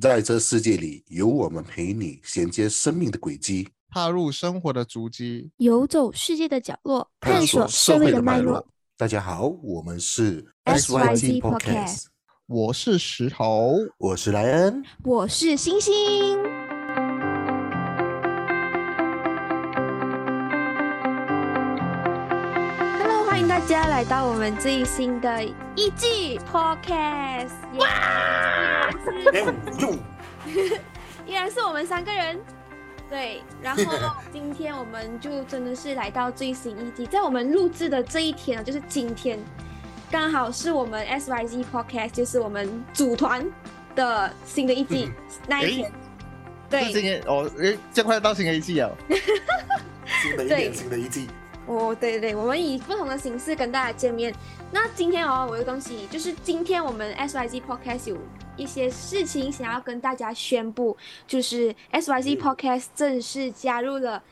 在这世界里，有我们陪你衔接生命的轨迹，踏入生活的足迹，游走世界的角落，探索社社会会的脉脉络。。大家好，我们是 SYT Podcast，我是石头。我是莱恩。我是星星。家来到我们最新的一季 Podcast，哇！依然是用依然是我们三个人。对，然后今天我们就真的是来到最新一季，在我们录制的这一天啊，就是今天，刚好是我们 SYZ Podcast，就是我们组团的新的一季、那一天。对。今天，哦，诶，这样快到新的一季了。新的一对。年，新的一季，哦，对对，我们以不同的形式跟大家见面。那今天哦，我有东西，就是今天我们 SYZ Podcast 有一些事情想要跟大家宣布，就是 SYZ 嗯 Podcast 正式加入了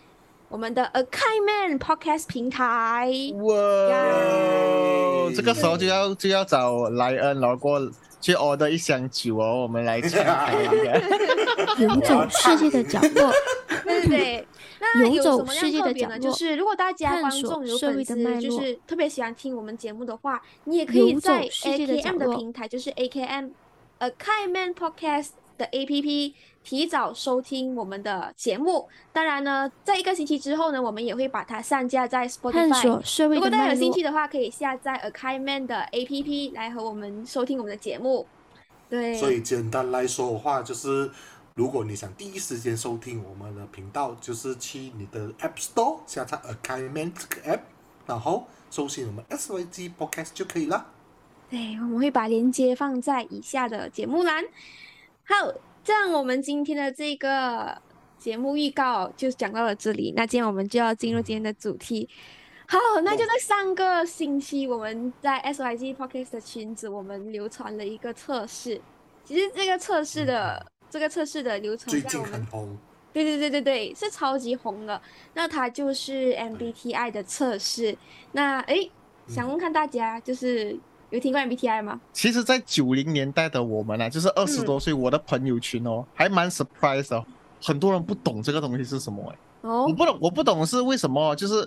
我们的 A Kind Man Podcast 平台。哇，耶这个时候就要就要找莱恩，然后过去 order 一箱酒哦，我们来抢 开一下。游走世界的角落，对对对，那游有什么走世界样特别呢？就的角落是如果大家探观索社众有粉丝，会的脉络就是特别喜欢听我们节目的话，你也可以游走在世界的角 AKM 的落平台，就是 AKM A Kind Man Podcast 的 APP 提早收听我们的节目。当然呢，在一个星期之后呢，我们也会把它上架在探 Spotify 索。社会如果大家的脉络。有兴趣的话，可以下载 A Kind Man 的 APP 来和我们收听我们的节目。对，所以简单来说的话，就是如果你想第一时间收听我们的频道，就是去你的 App Store 下载 a k i m a n 这个 App，然后搜寻我们 SYG Podcast 就可以了。对，我们会把链接放在以下的节目栏。好，这样我们今天的这个节目预告就讲到了这里。那今天我们就要进入今天的主题。好，那就在上个星期，我们在 SYG Podcast 的群组，我们流传了一个测试。其实这个测试的、这个测试的流程最近在我们很红，对对对对对，是超级红的。那它就是 MBTI 的测试。那哎，想问看大家，就是有听过 MBTI 吗？其实，在九零年代的我们啊，就是二十多岁，我的朋友群哦，还蛮 surprise 的哦，很多人不懂这个东西是什么哎。哦我，不懂，我不懂是为什么，就是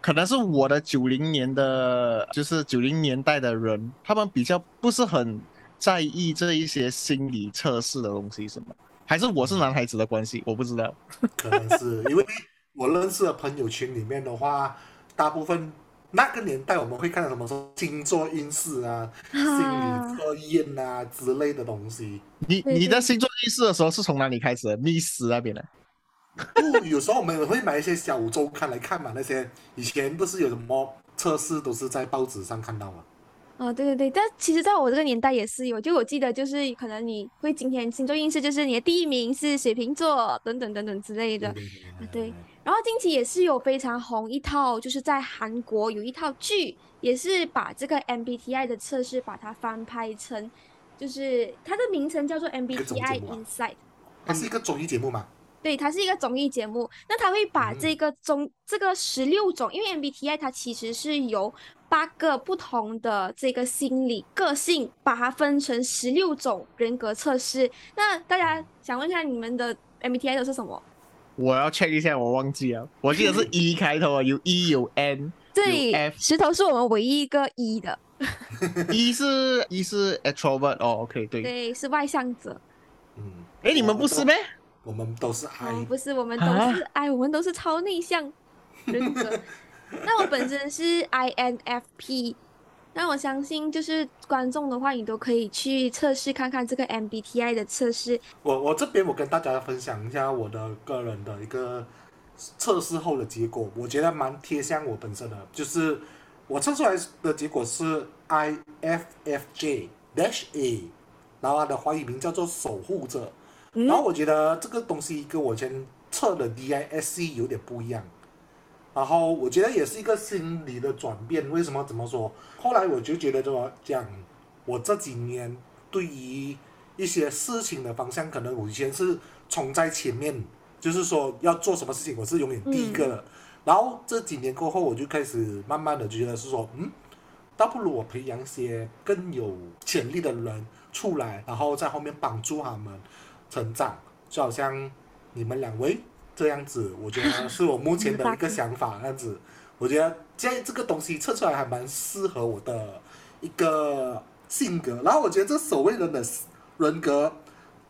可能是我的九零年的，就是九零年代的人，他们比较不是很在意这一些心理测试的东西，是吗？还是我是男孩子的关系？我不知道。可能是因为我认识的朋友群里面的话，大部分那个年代我们会看到什么说星座运势啊、心理测验啊之类的东西。你你的星座运势的时候是从哪里开始的？密室那边的。不，有时候我们会买一些小周刊来看嘛。那些以前不是有什么测试都是在报纸上看到嘛。哦，对对对，但其实在我这个年代也是有，就我记得就是可能你会今天星座运势就是你的第一名是水瓶座等等等等之类的。啊对然后近期也是有非常红一套，就是在韩国有一套剧，也是把这个 MBTI 的测试把它翻拍成，就是它的名称叫做 MBTI Inside。它是一个综艺节目嘛。对，它是一个综艺节目，那它会把嗯这个综、这个十六种，因为 MBTI 它其实是由八个不同的这个心理个性，把它分成十六种人格测试。那大家想问一下，你们的 MBTI 都是什么？我要 check 一下，我忘记了。我记得是 E 开头啊，有 E 有 N，对石头是我们唯一一个 E 的，一是一是 extrovert 哦，OK 对。对，是外向者。嗯，哎，你们不是咩？我们都是哦，I，不是，我们都啊是 I，我们都是超内向人格。那我本身是 INFP，那我相信就是观众的话，你都可以去测试看看这个 MBTI 的测试。我我这边我跟大家分享一下我的个人的一个测试后的结果，我觉得蛮贴向我本身的，就是我测出来的结果是 IFFJ dash A，然后它的华语名叫做守护者，嗯然后我觉得这个东西跟我以前测的 DISC 有点不一样。然后我觉得也是一个心理的转变。为什么？怎么说？后来我就觉得说，讲我这几年对于一些事情的方向，可能我以前是冲在前面，就是说要做什么事情，我是永远第一个的。然后这几年过后，我就开始慢慢的觉得是说，嗯，倒不如我培养一些更有潜力的人出来，然后在后面帮助他们。成长，就好像你们两位这样子，我觉得是我目前的一个想法。这样子，我觉得这这个东西测出来还蛮适合我的一个性格。然后我觉得这所谓人的人格，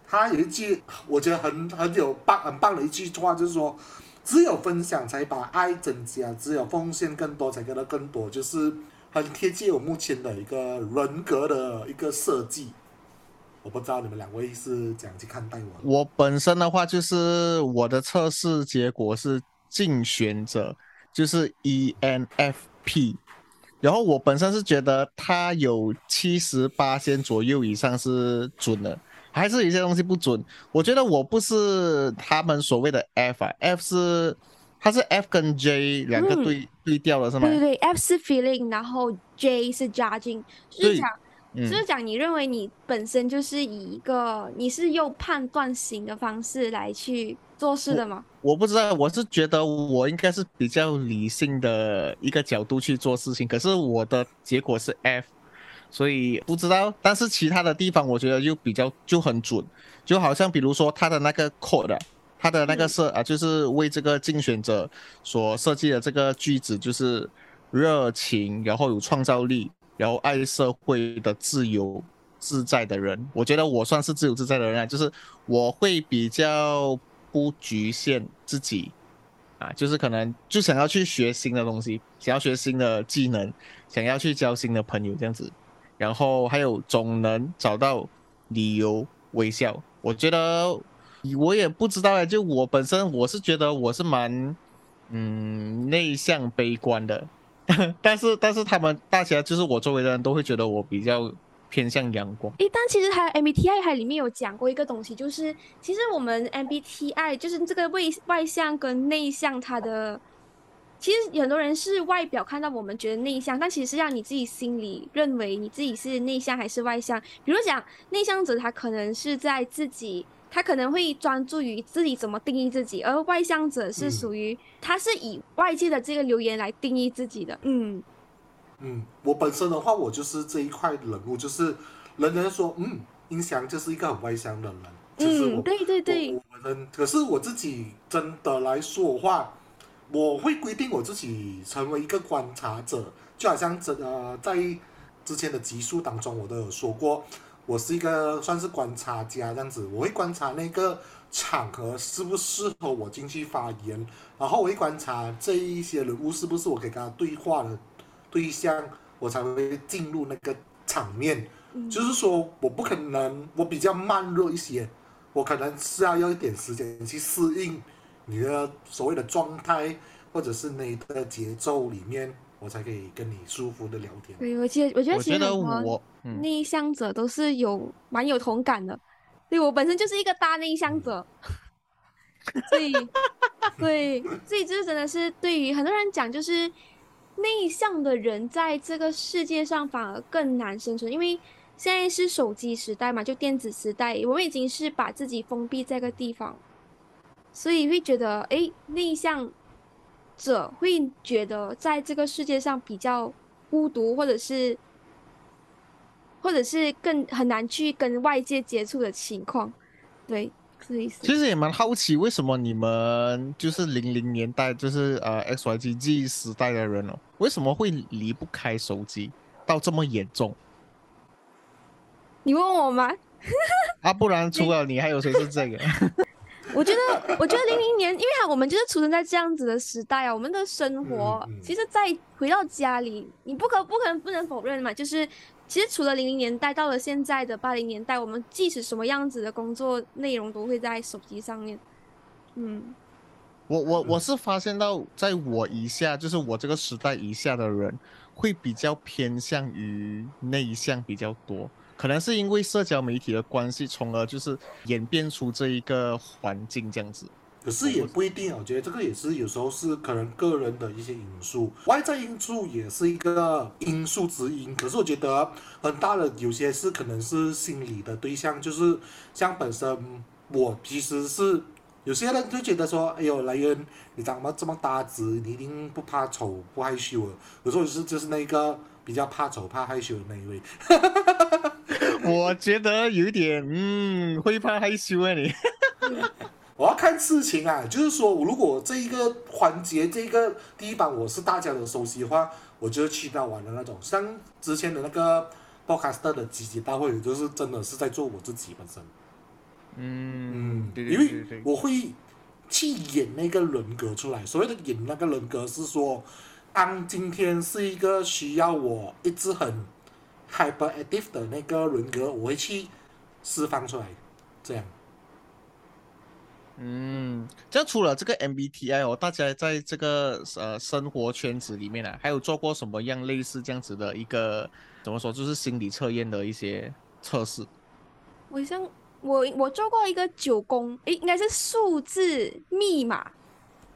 他有一句我觉得很很有棒很棒的一句话，就是说，只有分享才把爱增加，只有奉献更多才给到更多，就是很贴近我目前的一个人格的一个设计。我不知道你们两位是怎样去看待我。我本身的话，就是我的测试结果是竞选者，就是 ENFP。然后我本身是觉得他有七十八仙左右以上是准的，还是有些东西不准。我觉得我不是他们所谓的 F 啊，F 是它是 F 跟 J 两个对对调了是吗？对对对，F 是 feeling，然后 J 是 judging，就是讲。就是讲，你认为你本身就是以一个你是用判断型的方式来去做事的吗？我不知道，我是觉得我应该是比较理性的一个角度去做事情，可是我的结果是 F，所以不知道。但是其他的地方我觉得就比较就很准，就好像比如说他的那个 code，他的那个设啊，就是为这个竞选者所设计的这个句子，就是热情，然后有创造力。然后爱社会的自由自在的人，我觉得我算是自由自在的人啊，就是我会比较不局限自己，啊，就是可能就想要去学新的东西，想要学新的技能，想要去交新的朋友这样子，然后还有总能找到理由微笑。我觉得我也不知道哎，就我本身我是觉得我是蛮嗯内向悲观的。但是，但是他们大家就是我周围的人都会觉得我比较偏向阳光。诶，但其实还 MBTI 还里面有讲过一个东西，就是其实我们 MBTI 就是这个外外向跟内向，它的其实很多人是外表看到我们觉得内向，但其实是让你自己心里认为你自己是内向还是外向。比如讲内向者，他可能是在自己。他可能会专注于自己怎么定义自己，而外向者是属于他是以外界的这个留言来定义自己的。嗯嗯，我本身的话，我就是这一块人物，就是人人说，嗯，音翔就是一个很外向的人。嗯，对对对。嗯，可是我自己真的来说的话，我会规定我自己成为一个观察者，就好像这呃在之前的集数当中，我都有说过。我是一个算是观察家这样子，我会观察那个场合适不适合我进去发言，然后我会观察这一些人物是不是我可以跟他对话的对象，我才会进入那个场面。就是说，我不可能，我比较慢热一些，我可能是要要一点时间去适应你的所谓的状态，或者是你的节奏里面。我才可以跟你舒服的聊天。对，我觉得我觉得其实很多内向者都是有蛮有同感的。对我本身就是一个大内向者，所以对，所以这真的是对于很多人讲，就是内向的人在这个世界上反而更难生存，因为现在是手机时代嘛，就电子时代，我们已经是把自己封闭在个地方，所以会觉得哎，内向。者会觉得在这个世界上比较孤独，或者是，或者是更很难去跟外界接触的情况，对，是意思。其实也蛮好奇，为什么你们就是零零年代，就是呃 X Y G G 时代的人哦，为什么会离不开手机到这么严重？你问我吗？啊，不然除了 你，还有谁是这个？我觉得，我觉得零零年，因为我们就是出生在这样子的时代啊，我们的生活，其实，在回到家里，你不可不可能不能否认嘛，就是其实除了零零年代，到了现在的八零年代，我们即使什么样子的工作内容都会在手机上面。嗯，我我我是发现到，在我以下，就是我这个时代以下的人，会比较偏向于内向比较多。可能是因为社交媒体的关系，从而就是演变出这一个环境这样子。可是也不一定，我觉得这个也是有时候是可能个人的一些因素，外在因素也是一个因素之一。可是我觉得很大的有些是可能是心理的对象，就是像本身我其实是有些人就觉得说，哎呦，来人，你长得这么大只，你一定不怕丑不害羞。有时候是就是那个比较怕丑怕害羞的那一位。我觉得有点嗯，会怕害羞啊你。我要看事情啊，就是说，如果这一个环节这个地方我是大家都熟悉的话，我就去到玩的那种。像之前的那个 Podcaster 的集集大会，就是真的是在做我自己本身。嗯，对因为我会去演那个人格出来。所谓的演那个人格，是说，当今天是一个需要我一直很 hyperactive 的那个人格，我会去释放出来，这样。嗯，这样除了这个 MBTI 哦，大家在这个呃生活圈子里面呢，还有做过什么样类似这样子的一个怎么说，就是心理测验的一些测试？我像我我做过一个九宫，诶，应该是数字密码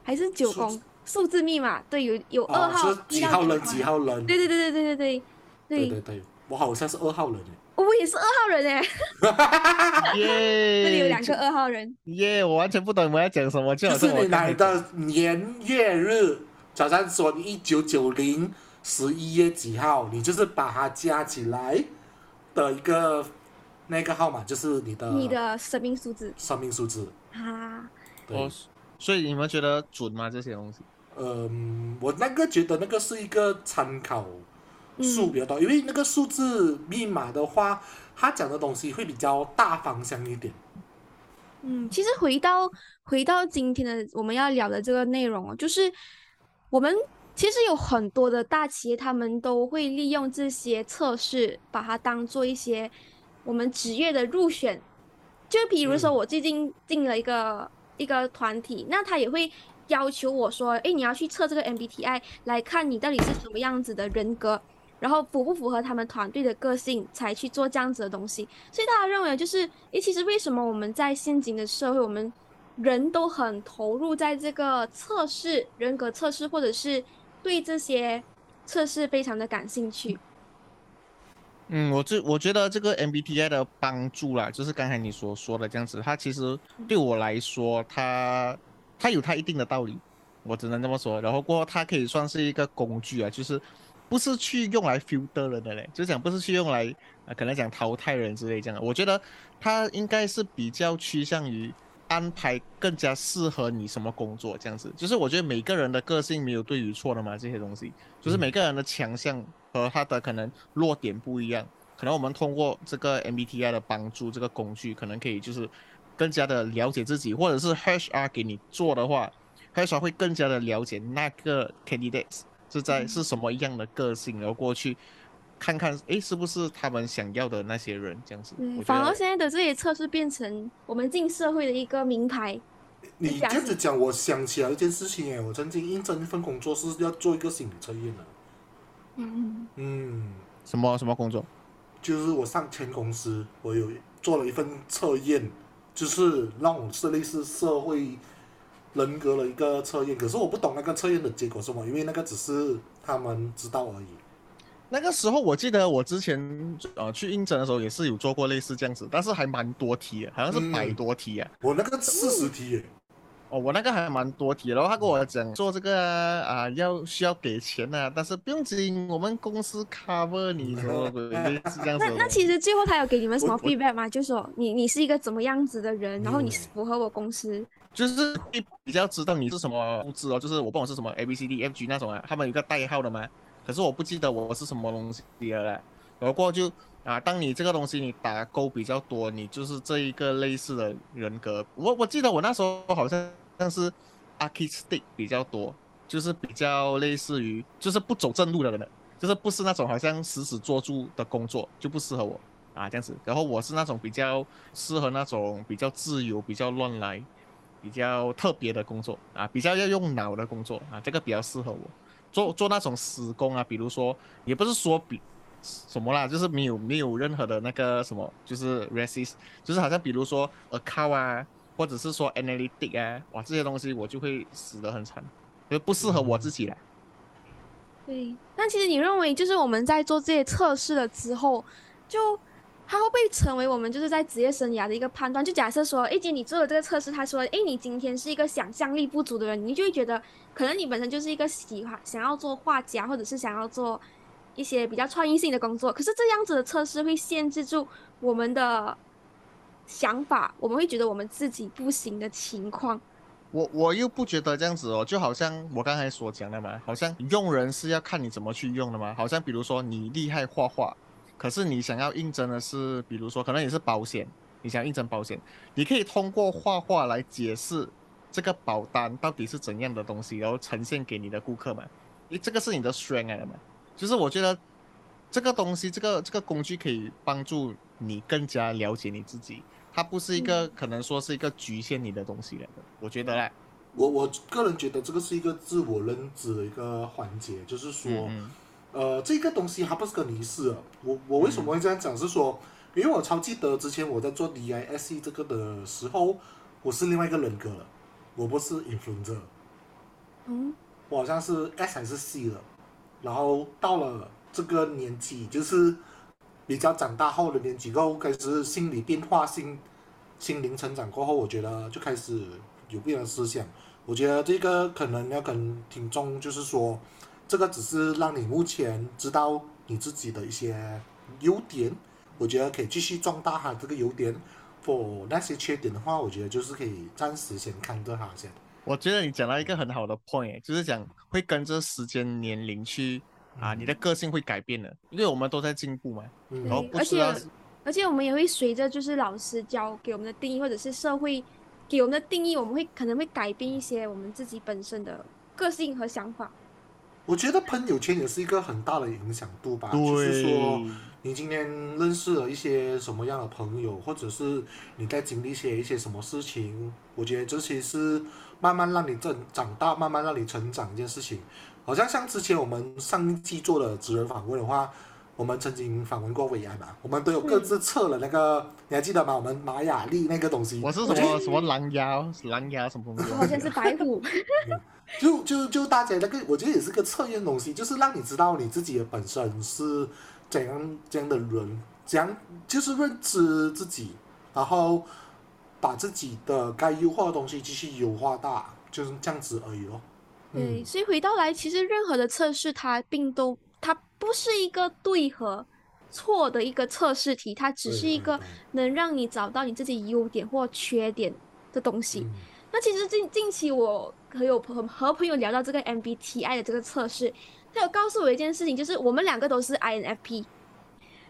还是九宫数字密码？对，有有二号几号人几号人？对对对对对对对对对对，我好像是二号人诶。我也是二号人哎，耶！这里有两个二号人，耶！我完全不懂你们要讲什么，就是你来的年月日，早上说你一九九零十一月几号，你就是把它加起来的一个那个号码，就是你的你的生命数字，生命数字啊。哦，所以你们觉得准吗？这些东西？嗯，我那个觉得那个是一个参考。数比较多，因为那个数字密码的话，它讲的东西会比较大方向一点。嗯，其实回到回到今天的我们要聊的这个内容哦，就是我们其实有很多的大企业，他们都会利用这些测试，把它当做一些我们职业的入选。就比如说，我最近进了一个一个团体，那他也会要求我说：“哎，你要去测这个 MBTI，来看你到底是什么样子的人格。”然后符不符合他们团队的个性，才去做这样子的东西。所以大家认为，就是，诶，其实为什么我们在现今的社会，我们人都很投入在这个测试人格测试，或者是对这些测试非常的感兴趣？嗯，我这我觉得这个 MBTI 的帮助啦，就是刚才你所说的这样子，它其实对我来说，它它有它一定的道理，我只能这么说。然后过，它可以算是一个工具啊，就是。不是去用来 filter 人的嘞，就讲不是去用来啊，可能讲淘汰人之类这样的。我觉得他应该是比较趋向于安排更加适合你什么工作这样子。就是我觉得每个人的个性没有对与错的嘛，这些东西就是每个人的强项和他的可能弱点不一样。可能我们通过这个 MBTI 的帮助，这个工具可能可以就是更加的了解自己，或者是 HR 给你做的话，HR 会更加的了解那个 candidates。是在是什么样的个性，然后过去看看，哎，是不是他们想要的那些人这样子？反而现在的这些测试变成我们进社会的一个名牌。你这样子讲，我想起来一件事情哎，我曾经应征一份工作是要做一个心理测验的。嗯嗯，什么什么工作？就是我上前公司，我有做了一份测验，就是让我是类似社会。人格的一个测验，可是我不懂那个测验的结果是什么，因为那个只是他们知道而已。那个时候我记得我之前呃去应征的时候也是有做过类似这样子，但是还蛮多题，好像是百多题啊。我那个四十题。哦，我那个还蛮多题，然后他跟我讲做这个啊要需要给钱呐，但是不用紧，我们公司 cover 你什么类似 这样子。那那其实最后他有给你们什么 feedback 吗？就说你你是一个怎么样子的人，然后你符合我公司。就是比较知道你是什么物质哦，就是我不懂是什么 A B C D F G 那种啊，他们有个代号的嘛，可是我不记得我是什么东西了。然后就啊，当你这个东西你打勾比较多，你就是这一个类似的人格。我我记得我那时候好像但是 artistic 比较多，就是比较类似于就是不走正路的人，就是不是那种好像死死捉住的工作就不适合我啊这样子。然后我是那种比较适合那种比较自由、比较乱来。比较特别的工作啊，比较要用脑的工作啊，这个比较适合我做做那种死工啊，比如说也不是说比什么啦，就是没有没有任何的那个什么，就是 racist，就是好像比如说 account 啊，或者是说 analytic 啊，哇，这些东西我就会死得很惨，就不适合我自己了。对，但其实你认为就是我们在做这些测试了之后，就。它会不会成为我们就是在职业生涯的一个判断？就假设说，哎，姐你做了这个测试，他说，哎，你今天是一个想象力不足的人，你就会觉得，可能你本身就是一个喜欢想要做画家，或者是想要做一些比较创意性的工作。可是这样子的测试会限制住我们的想法，我们会觉得我们自己不行的情况。我我又不觉得这样子哦，就好像我刚才所讲的嘛，好像用人是要看你怎么去用的嘛。好像比如说你厉害画画，可是你想要应征的是，比如说可能也是保险，你想应征保险，你可以通过画画来解释这个保单到底是怎样的东西，然后呈现给你的顾客嘛。诶，这个是你的 strength 嘛？就是我觉得这个东西，这个这个工具可以帮助你更加了解你自己。它不是一个可能说是一个局限你的东西来的，我觉得嘞，我我个人觉得这个是一个自我认知的一个环节，就是说，呃，这个东西它不是个仪式。我我为什么会这样讲？是说，因为我超记得之前我在做 D I S E 这个的时候，我是另外一个人格了，我不是 influencer，嗯，我好像是 S 还是 C 了，然后到了这个年纪，就是。比较长大后的年纪后，开始心理变化、心心灵成长过后，我觉得就开始有不一样的思想。我觉得这个可能要跟听众就是说，这个只是让你目前知道你自己的一些优点，我觉得可以继续壮大它这个优点。for 那些缺点的话，我觉得就是可以暂时先看着它先。我觉得你讲到一个很好的 point，就是讲会跟着时间年龄去。啊，你的个性会改变的，因为我们都在进步嘛。嗯，而且而且我们也会随着就是老师教给我们的定义，或者是社会给我们的定义，我们会可能会改变一些我们自己本身的个性和想法。我觉得朋友圈也是一个很大的影响度吧，就是说你今天认识了一些什么样的朋友，或者是你在经历些一些什么事情，我觉得这些是慢慢让你长长大，慢慢让你成长一件事情。好像像之前我们上一季做的职人访问的话，我们曾经访问过薇安嘛，我们都有各自测了那个，你还记得吗？我们玛雅历那个东西，我是什么什么狼牙狼牙什么东西？好像是白虎。就就就大家那个，我觉得也是个测验东西，就是让你知道你自己的本身是怎样这样的人，怎样就是认知自己，然后把自己的该优化的东西继续优化大，就是这样子而已咯。对，所以回到来，其实任何的测试，它并都它不是一个对和错的一个测试题，它只是一个能让你找到你自己优点或缺点的东西。那其实近近期我和有朋和朋友聊到这个 MBTI 的这个测试，他有告诉我一件事情，就是我们两个都是 INFP，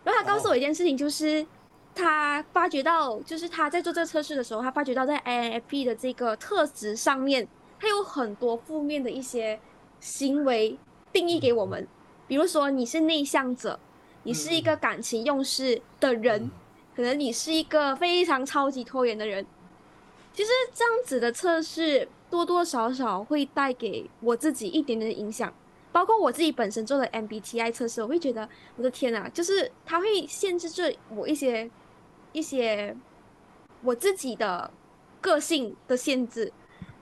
然后他告诉我一件事情，就是他发觉到，就是他在做这个测试的时候，他发觉到在 INFP 的这个特质上面。它有很多负面的一些行为定义给我们，比如说你是内向者，你是一个感情用事的人，可能你是一个非常超级拖延的人。其实这样子的测试多多少少会带给我自己一点点的影响，包括我自己本身做的 MBTI 测试，我会觉得我的天呐，就是它会限制着我一些一些我自己的个性的限制。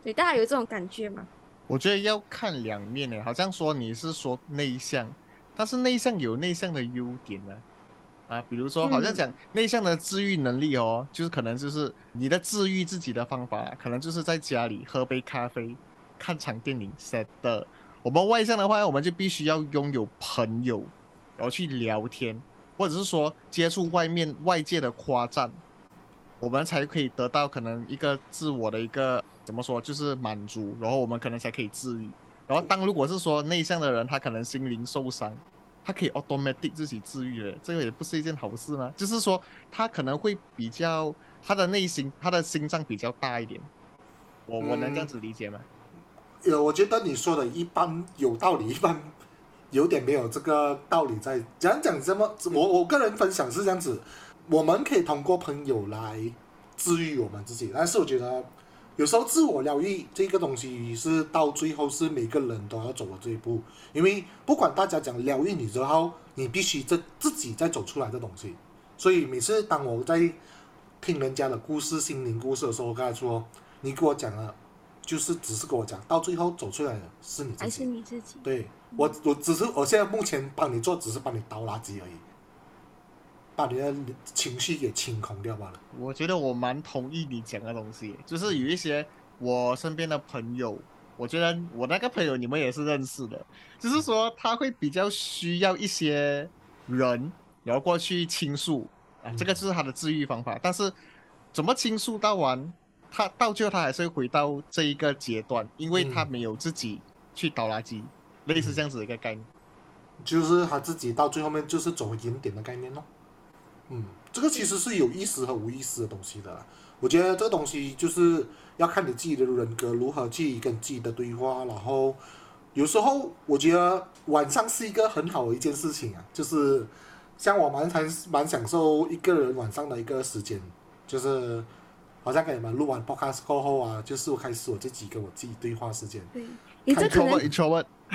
对，大家有这种感觉吗？我觉得要看两面呢，好像说你是说内向，但是内向有内向的优点呢，啊，比如说好像讲内向的治愈能力哦，就是可能就是你的治愈自己的方法，可能就是在家里喝杯咖啡，看场电影 set 的。我们外向的话，我们就必须要拥有朋友，然后去聊天，或者是说接触外面外界的夸赞，我们才可以得到可能一个自我的一个。怎么说？就是满足，然后我们可能才可以治愈。然后当如果是说内向的人，他可能心灵受伤，他可以 automatic 自己治愈的，这个也不是一件好事吗？就是说他可能会比较他的内心，他的心脏比较大一点。我我能这样子理解吗？呃，我觉得你说的一般有道理，一般有点没有这个道理在。讲讲这么，我我个人分享是这样子，我们可以通过朋友来治愈我们自己，但是我觉得。有时候自我疗愈这个东西是到最后是每个人都要走的这一步，因为不管大家讲疗愈你之后，你必须在自己再走出来的东西。所以每次当我在听人家的故事、心灵故事的时候，我跟他说：“你给我讲了，就是只是跟我讲，到最后走出来的是你自己。”还是你自己？对我，我只是我现在目前帮你做，只是帮你倒垃圾而已。把你的情绪给清空掉罢了。我觉得我蛮同意你讲的东西，就是有一些我身边的朋友，我觉得我那个朋友你们也是认识的，就是说他会比较需要一些人，然后过去倾诉啊，这个就是他的治愈方法。但是怎么倾诉到完，他到最后他还是会回到这一个阶段，因为他没有自己去倒垃圾，类似这样子的一个概念。就是他自己到最后面就是走原点的概念咯。嗯，这个其实是有意识和无意识的东西的。我觉得这个东西就是要看你自己的人格如何去跟自己的对话，然后有时候我觉得晚上是一个很好的一件事情啊，就是像我蛮蛮蛮享受一个人晚上的一个时间，就是好像跟你们录完 podcast 过后啊，就是我开始我自己跟我自己对话时间。对，你这可能，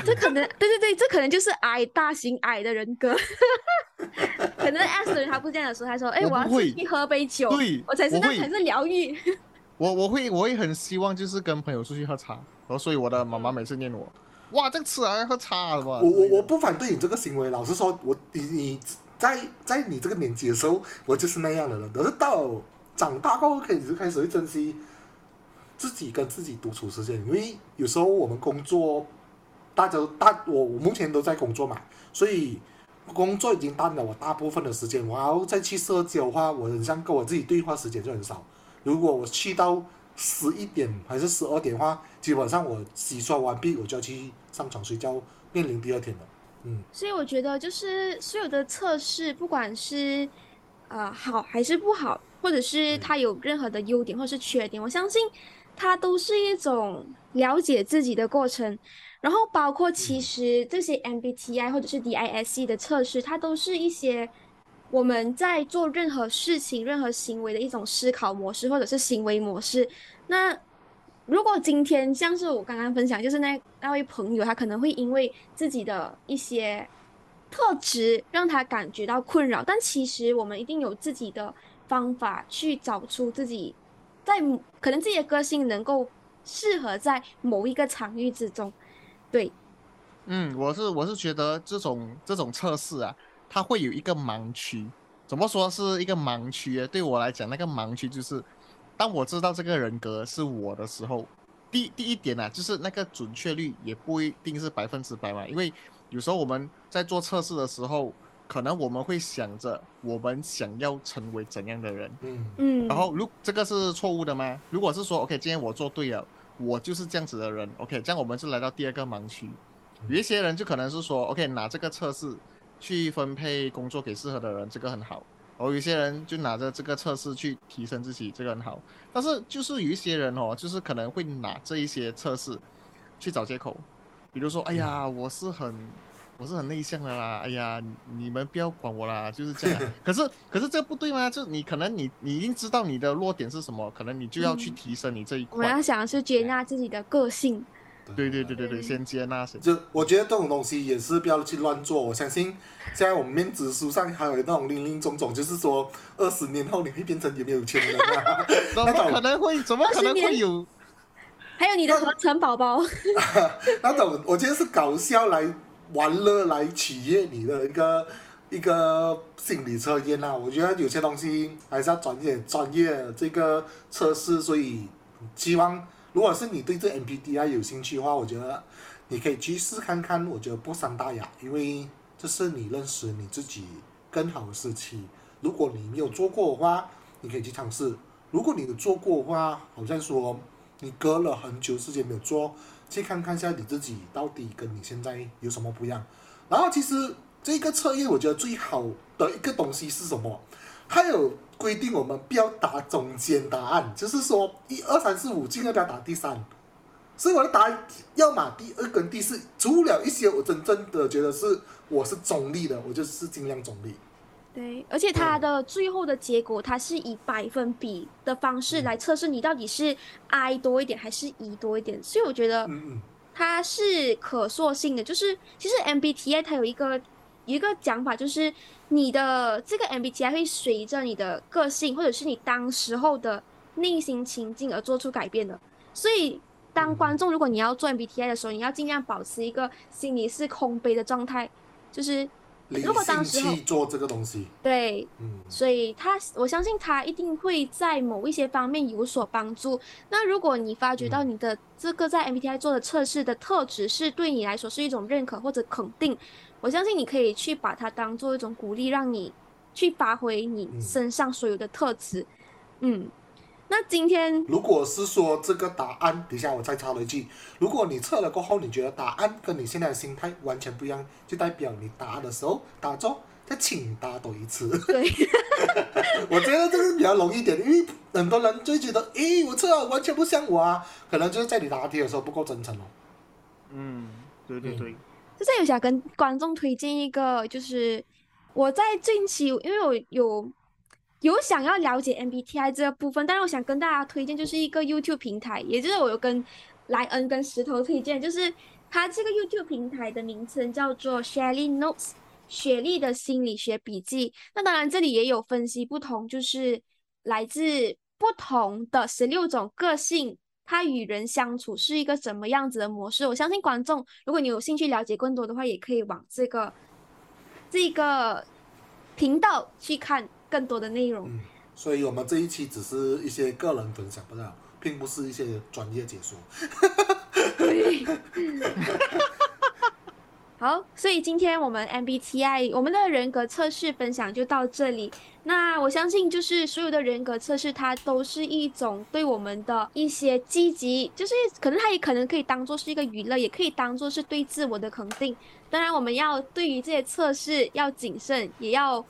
这可能，对对对，这可能就是矮大型矮的人格。可能 S 人他不这样的时候，他说：“哎，我要出去喝杯酒，对我才是那才是疗愈。”我我会我会很希望就是跟朋友出去喝茶，然后所以我的妈妈每次念我：“哇，这个吃还要喝茶了吧？”我我我不反对你这个行为，老实说，我你你在在你这个年纪的时候，我就是那样的人。可是到长大过后，可以就开始会珍惜自己跟自己独处时间，因为有时候我们工作，大家大我我目前都在工作嘛，所以。工作已经占了我大部分的时间，我要再去社交的话，我很像跟我自己对话时间就很少。如果我去到十一点还是十二点的话，基本上我洗刷完毕，我就要去上床睡觉，面临第二天了。嗯，所以我觉得就是所有的测试，不管是呃好还是不好，或者是它有任何的优点或是缺点，我相信它都是一种了解自己的过程。然后包括其实这些 MBTI 或者是 DISC 的测试，它都是一些我们在做任何事情、任何行为的一种思考模式或者是行为模式。那如果今天像是我刚刚分享，就是那那位朋友，他可能会因为自己的一些特质让他感觉到困扰，但其实我们一定有自己的方法去找出自己在可能自己的个性能够适合在某一个场域之中。对，嗯，我是我是觉得这种这种测试啊，它会有一个盲区。怎么说是一个盲区？对我来讲，那个盲区就是，当我知道这个人格是我的时候，第第一点呢，就是那个准确率也不一定是百分之百嘛。因为有时候我们在做测试的时候，可能我们会想着我们想要成为怎样的人，嗯嗯，然后如这个是错误的吗？如果是说 OK，今天我做对了。我就是这样子的人，OK，这样我们就来到第二个盲区。有一些人就可能是说，OK，拿这个测试去分配工作给适合的人，这个很好。而有些人就拿着这个测试去提升自己，这个很好。但是就是有一些人哦，就是可能会拿这一些测试去找借口，比如说，哎呀，我是很。我是很内向的啦，哎呀，你们不要管我啦，就是这样。可是，可是这不对吗？就你可能你你已经知道你的弱点是什么，可能你就要去提升你这一块。我们要想的是接纳自己的个性。对对对对对，先接纳。就我觉得这种东西也是不要去乱做。我相信现在我们面子书上还有那种林林总总，就是说二十年后你会变成有没有钱人啊？怎么可能会？怎么可能会有？还有你的合成宝宝。那种我觉得是搞笑来。玩乐来取悦你的一个一个心理测验啊，我觉得有些东西还是要专业专业这个测试，所以希望如果是你对这 MBTI 有兴趣的话，我觉得你可以去试看看，我觉得不伤大雅，因为这是你认识你自己更好的时期。如果你没有做过的话，你可以去尝试；如果你有做过的话，好像说你隔了很久时间没有做。去看看一下你自己到底跟你现在有什么不一样。然后其实这个测验我觉得最好的一个东西是什么？它有规定我们不要打中间答案，就是说一二三四五尽量不要打第三。所以我的答案要么第二跟第四，除了一些我真正的觉得是我是中立的，我就是尽量中立。对，而且它的最后的结果，它是以百分比的方式来测试你到底是 I 多一点还是 E 多一点，所以我觉得它是可塑性的。就是其实 MBTI 它有一个一个讲法，就是你的这个 MBTI 会随着你的个性或者是你当时候的内心情境而做出改变的。所以当观众如果你要做 MBTI 的时候，你要尽量保持一个心里是空杯的状态，就是。如果当时做这个东西，对，嗯，所以他我相信他一定会在某一些方面有所帮助。那如果你发觉到你的这个在 MBTI 做的测试的特质是对你来说是一种认可或者肯定，我相信你可以去把它当做一种鼓励，让你去发挥你身上所有的特质，嗯。那今天，如果是说这个答案，等下我再插了一句，如果你测了过后，你觉得答案跟你现在的心态完全不一样，就代表你答的时候答中，再请答多一次。对，我觉得这个比较容易点，因为很多人就觉得，咦，我测完全不像我啊，可能就是在你答题的时候不够真诚哦。嗯，对对对。就是有想跟观众推荐一个，就是我在近期，因为我有。有想要了解 MBTI 这个部分，但是我想跟大家推荐就是一个 YouTube 平台，也就是我有跟莱恩跟石头推荐，就是他这个 YouTube 平台的名称叫做 Shelly Notes，雪莉的心理学笔记。那当然这里也有分析不同，就是来自不同的十六种个性，他与人相处是一个什么样子的模式。我相信观众，如果你有兴趣了解更多的话，也可以往这个这个频道去看。更多的内容，嗯，所以我们这一期只是一些个人分享，不是，并不是一些专业解说。对，好，所以今天我们 MBTI 我们的人格测试分享就到这里。那我相信，就是所有的人格测试，它都是一种对我们的一些积极，就是可能它也可能可以当做是一个娱乐，也可以当做是对自我的肯定。当然，我们要对于这些测试要谨慎，也要。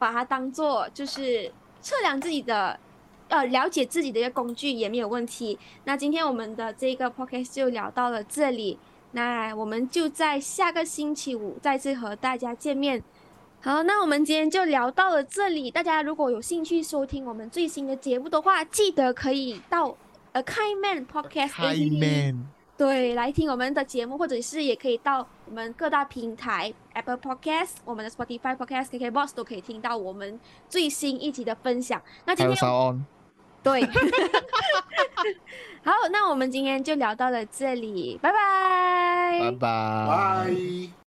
把它当做就是测量自己的，呃，了解自己的一个工具也没有问题。那今天我们的这个 podcast 就聊到了这里，那我们就在下个星期五再次和大家见面。好，那我们今天就聊到了这里。大家如果有兴趣收听我们最新的节目的话，记得可以到呃开 man podcast。开 man。对，来听我们的节目，或者是也可以到我们各大平台，Apple Podcast、我们的 Spotify Podcast、KKBox 都可以听到我们最新一集的分享。那今天，对，好，那我们今天就聊到了这里，拜拜，拜拜，拜。